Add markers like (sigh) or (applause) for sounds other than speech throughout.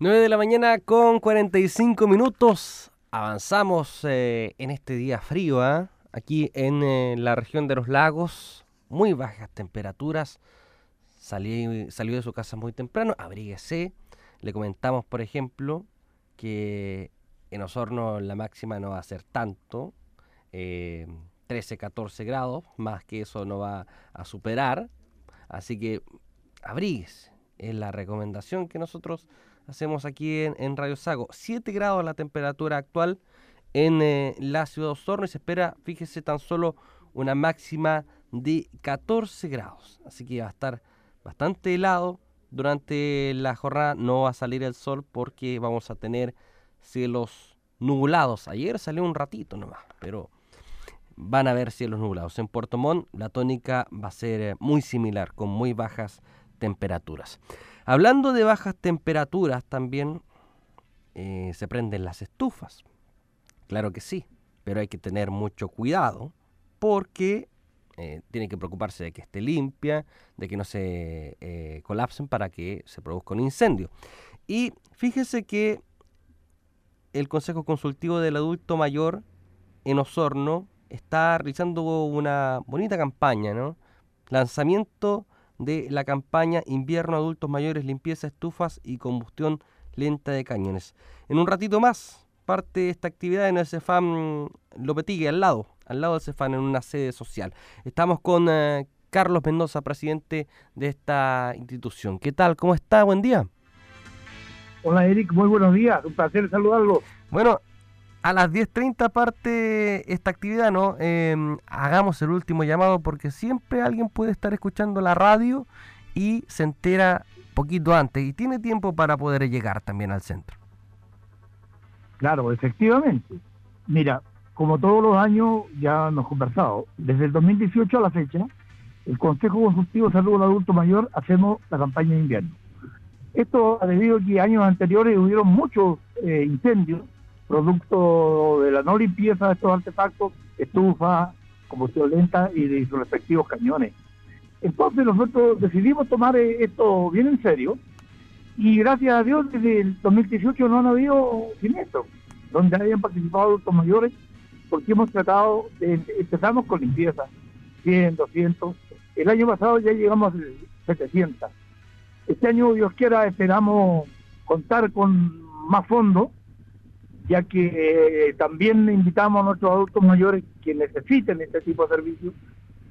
9 de la mañana con 45 minutos. Avanzamos eh, en este día frío, ¿ah? aquí en eh, la región de los lagos, muy bajas temperaturas. Salí, salió de su casa muy temprano, abríguese. Le comentamos, por ejemplo, que en Osorno la máxima no va a ser tanto, 13, eh, 14 grados, más que eso no va a superar. Así que abríguese, es la recomendación que nosotros hacemos aquí en, Radio Sago. 7 grados la temperatura actual en eh, la ciudad de Osorno y se espera, fíjese, tan solo una máxima de 14 grados. Así que va a estar bastante helado. Durante la jornada no va a salir el sol porque vamos a tener cielos nublados. Ayer salió un ratito nomás, pero van a haber cielos nublados. En Puerto Montt la tónica va a ser eh, muy similar, con muy bajas temperaturas. Hablando de bajas temperaturas también eh, se prenden las estufas. Claro que sí, pero hay que tener mucho cuidado porque eh, tiene que preocuparse de que esté limpia, de que no se eh, colapsen para que se produzca un incendio. Y fíjese que el Consejo Consultivo del Adulto Mayor en Osorno está realizando una bonita campaña, ¿no? Lanzamiento de la campaña Invierno Adultos Mayores, Limpieza, Estufas y Combustión Lenta de Cañones. En un ratito más parte de esta actividad en el Cefam Lopetigue, al lado, al lado del Cefam, en una sede social. Estamos con eh, Carlos Mendoza, presidente de esta institución. ¿Qué tal? ¿Cómo está? Buen día. Hola Eric, muy buenos días, un placer saludarlo. Bueno, a las 10.30 parte esta actividad, ¿no? Em, hagamos el último llamado porque siempre alguien puede estar escuchando la radio y se entera poquito antes y tiene tiempo para poder llegar también al centro. Claro, efectivamente. Mira, como todos los años ya hemos conversado, desde el 2018 a la fecha, el Consejo Consultivo de Salud del Adulto Mayor hacemos la campaña de invierno. Esto ha debido a que años anteriores hubieron muchos eh, incendios producto de la no limpieza de estos artefactos, estufa, combustión lenta y de sus respectivos cañones. Entonces nosotros decidimos tomar eh, esto bien en serio y gracias a Dios desde el 2018 no han habido siniestros donde hayan participado adultos mayores porque hemos tratado de, empezamos con limpieza, 100, 200, el año pasado ya llegamos a 700. Este año, Dios quiera, esperamos contar con más fondos ya que eh, también invitamos a nuestros adultos mayores que necesiten este tipo de servicios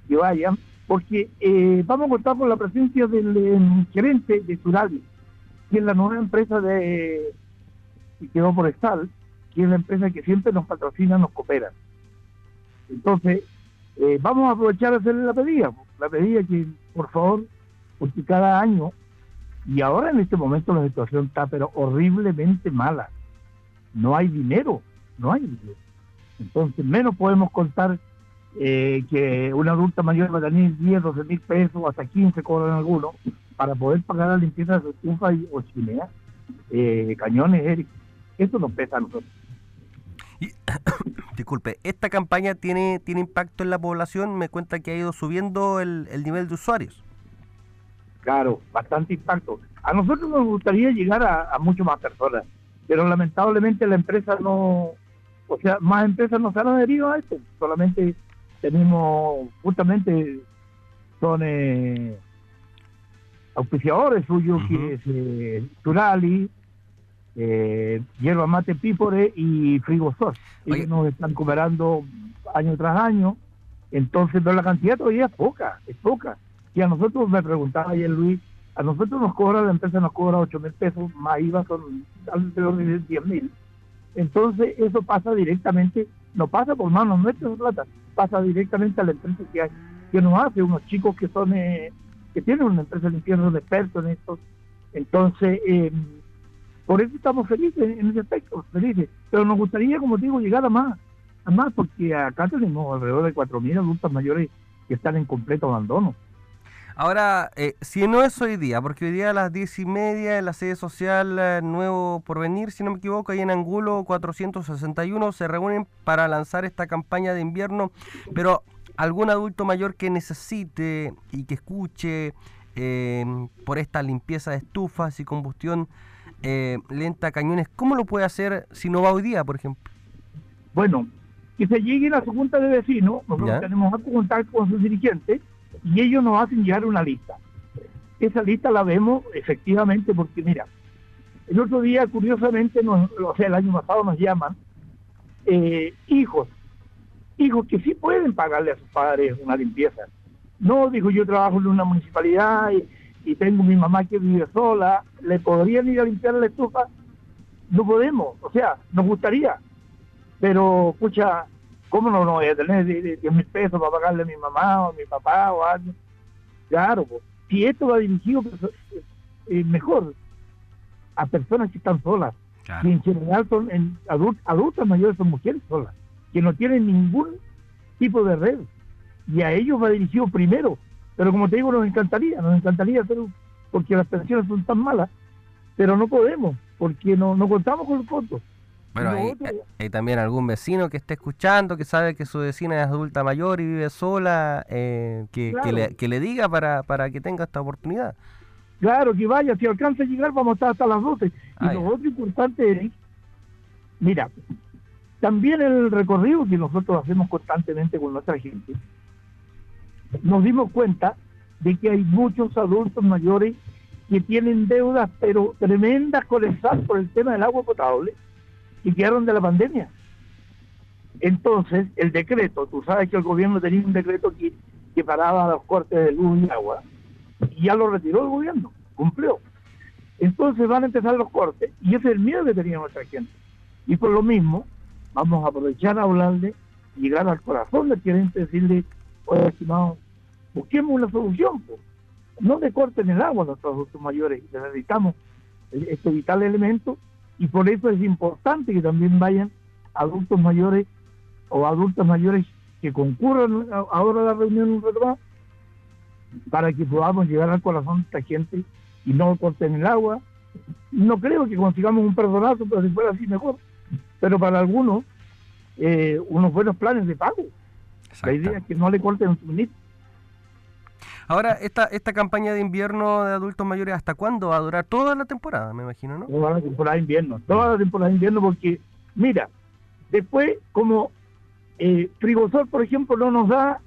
que vayan, porque eh, vamos a contar con la presencia del eh, gerente de Surali, que es la nueva empresa de que quedó por estar, que es la empresa que siempre nos patrocina, nos coopera. Entonces, vamos a aprovechar de hacerle la pedida, la pedida que, por favor, porque cada año, y ahora en este momento la situación está pero horriblemente mala no hay dinero, no hay dinero. Entonces, menos podemos contar eh, que una adulta mayor va a tener 10, 12 mil pesos, hasta 15 cobran algunos, para poder pagar la limpieza de su estufa o chimenea, eh, cañones, Eric. Eso nos pesa a nosotros. (coughs) disculpe, ¿esta campaña tiene, tiene impacto en la población? Me cuenta que ha ido subiendo el, nivel de usuarios. Claro, bastante impacto. A nosotros nos gustaría llegar a, a mucho más personas pero lamentablemente la empresa no, o sea, más empresas no se han adherido a esto, solamente tenemos, justamente son eh, auspiciadores suyos, que es eh, Turali, eh, Hierba Mate Pípore y Frigosor. Ellos nos están cooperando año tras año, entonces pero la cantidad todavía es poca, es poca. Y a nosotros me preguntaba ayer Luis, a nosotros nos cobra, la empresa nos cobra 8 mil pesos, más IVA son alrededor de 10 mil. Entonces eso pasa directamente, no pasa por manos nuestras plata, pasa directamente a la empresa que, que nos hace, unos chicos que son eh, que tienen una empresa limpieza, de expertos en esto. Entonces, eh, por eso estamos felices en ese aspecto, felices. Pero nos gustaría, como digo, llegar a más, a más, porque acá tenemos alrededor de 4.000 adultos mayores que están en completo abandono. Ahora, eh, si no es hoy día, porque hoy día a las diez y media en la sede social eh, Nuevo Porvenir, si no me equivoco, ahí en Angulo 461 se reúnen para lanzar esta campaña de invierno, pero algún adulto mayor que necesite y que escuche em, por esta limpieza de estufas y combustión eh, Lenta Cañones, ¿cómo lo puede hacer si no va hoy día, por ejemplo? Bueno, que se lleguen a su junta de vecinos, nosotros tenemos contacto con sus dirigentes y ellos nos hacen llegar una lista. Esa lista la vemos efectivamente porque, mira, el otro día, curiosamente, o sea, el año pasado nos llaman eh, hijos, hijos que sí pueden pagarle a sus padres una limpieza. No, digo, yo trabajo en una municipalidad y, tengo mi mamá que vive sola, ¿le podrían ir a limpiar la estufa? No podemos, o sea, nos gustaría, pero, escucha, ¿cómo no, no voy a tener 10 mil pesos para pagarle a mi mamá o a mi papá o a alguien? Claro, pues, si esto va dirigido pues, eh, mejor a personas que están solas, y en general son en adultas mayores, son mujeres solas, que no tienen ningún tipo de red, y a ellos va dirigido primero, pero como te digo, nos encantaría, nos encantaría, pero porque las pensiones son tan malas, pero no podemos, porque no, no contamos con los fondos. Bueno, hay, también algún vecino que esté escuchando, que sabe que su vecina es adulta mayor y vive sola, eh, que, que, le, diga para, para que tenga esta oportunidad. Claro, que vaya, si alcanza a llegar vamos a estar hasta las 12. Y ah, lo otro importante es, mira, también el recorrido que nosotros hacemos constantemente con nuestra gente, nos dimos cuenta de que hay muchos adultos mayores que tienen deudas, pero tremendas SAT por el tema del agua potable y quedaron de la pandemia. Entonces, el decreto, tú sabes que el gobierno tenía un decreto que, que paraba los cortes de luz y agua, y ya lo retiró el gobierno, cumplió. Entonces van a empezar los cortes, y ese es el miedo que tenía nuestra gente. Y por lo mismo, vamos a aprovechar a hablarle, llegar al corazón del cliente, decirle, oye, estimado, busquemos una solución, pues. no le corten el agua a nuestros mayores, necesitamos este vital elemento y por eso es importante que también vayan adultos mayores o adultas mayores que concurran ahora a la reunión un rato para que podamos llegar al corazón de esta gente y no corten el agua. No creo que consigamos un perdonazo, pero si fuera así mejor. Pero para algunos, eh, unos buenos planes de pago. La idea es que no le corten un suministro. Ahora, esta, esta campaña de invierno de adultos mayores, ¿hasta cuándo va a durar? Toda la temporada, me imagino, ¿no? Toda la temporada de invierno, toda la temporada de invierno, porque, mira, después, como eh, Frigosol, por ejemplo, no nos da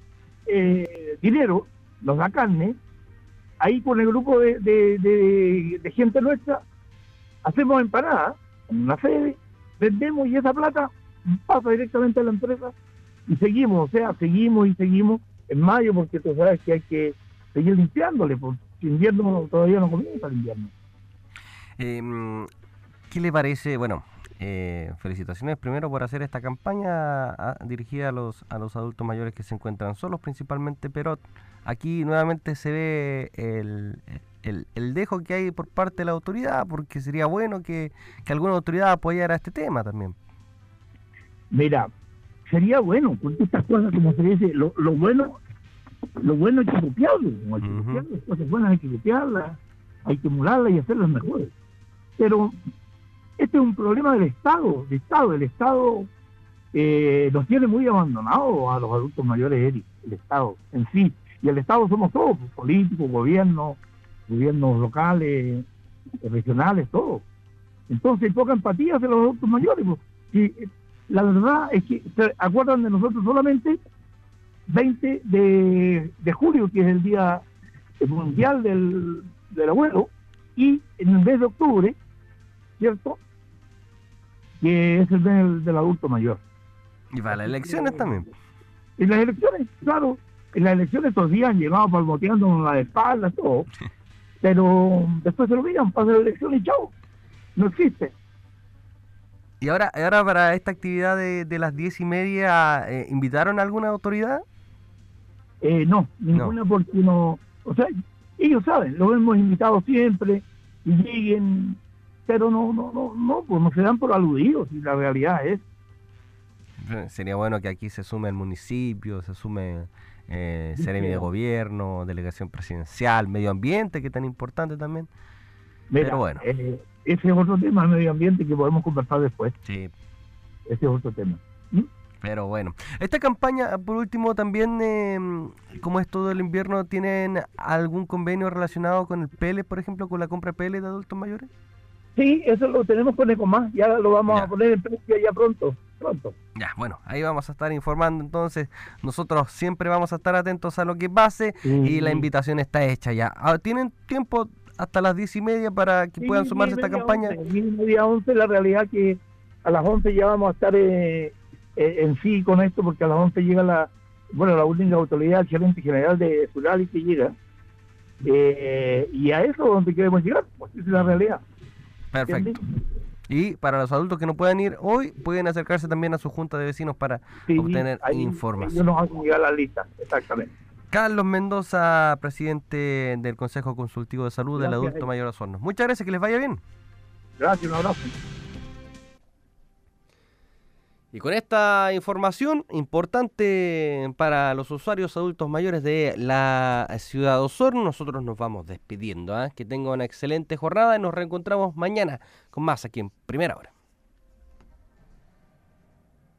eh, dinero, nos da carne, ahí con el grupo de, de, gente nuestra, hacemos empanadas en una sede, vendemos y esa plata pasa directamente a la empresa y seguimos, o sea, seguimos y seguimos en mayo porque tú sabes que hay que seguir limpiándole, porque invierno todavía no comienza el invierno. Em, ¿Qué le parece? Bueno, eh, felicitaciones primero por hacer esta campaña dirigida a los, a los adultos mayores que se encuentran solos, principalmente, pero aquí nuevamente se ve el, el, dejo que hay por parte de la autoridad, porque sería bueno que, alguna autoridad apoyara este tema también. Mira, sería bueno, porque estas cosas, como se dice, lo, lo bueno lo bueno hay que copiarlo, hay que copiarlo, las cosas buenas hay que copiarlas, hay que emularlas y hacerlas mejores. Pero este es un problema del Estado, del Estado, el Estado eh, nos tiene muy abandonados a los adultos mayores, el Estado en sí. Y el Estado somos todos, pues, políticos, gobiernos, gobiernos locales, regionales, todos. Entonces hay poca empatía hacia los adultos mayores. Pues. La verdad es que se acuerdan de nosotros solamente 20 de, julio, que es el Día Mundial del, Abuelo, y en el mes de octubre, ¿cierto? Que es el mes del, adulto mayor. Y para las elecciones también. En las elecciones, claro, en las elecciones estos días han llegado palmoteando la espalda, todo, (laughs) pero después se lo miran, pasa la elección y chao, no existe. Y ahora, ahora para esta actividad de, las diez y media, eh, ¿invitaron a alguna autoridad? Eh, no, ninguna porque no, o sea, ellos saben, lo hemos invitado siempre y lleguen, pero no, no, no, no, pues no se dan por aludidos y la realidad es. Sería bueno que aquí se sume el municipio, se sume eh, de Gobierno, Delegación Presidencial, Medio Ambiente, que es tan importante también. pero bueno. Eh, ese es otro tema, el medio ambiente, que podemos conversar después. Sí. Ese es otro tema. ¿Mm? Pero bueno, esta campaña, por último, también, eh, como es todo el invierno, ¿tienen algún convenio relacionado con el PL, por ejemplo, con la compra PL de adultos mayores? Sí, eso lo tenemos con Ecomás, ya lo vamos a poner en precio ya pronto, pronto. Ya, bueno, ahí vamos a estar informando entonces. Nosotros siempre vamos a estar atentos a lo que pase y la invitación está hecha ya. Ah, ¿Tienen tiempo hasta las diez y media para que puedan sumarse a esta campaña? Media once, la realidad que a las once ya vamos a estar eh, eh, en sí con esto, porque a las once llega la, bueno, la última autoridad, el gerente general de Surali que llega. Eh, y a eso donde queremos llegar, pues esa es la realidad. Perfecto. Y para los adultos que no puedan ir hoy, pueden acercarse también a su junta de vecinos para obtener información. nos hacen llegar la lista, exactamente. Carlos Mendoza, presidente del Consejo Consultivo de Salud del Adulto Mayor Osorno. Muchas gracias, que les vaya bien. Gracias, un abrazo. Y con esta información importante para los usuarios adultos mayores de la ciudad de Osorno, nosotros nos vamos despidiendo. ¿eh? Que tengan una excelente jornada y nos reencontramos mañana con más aquí en Primera Hora.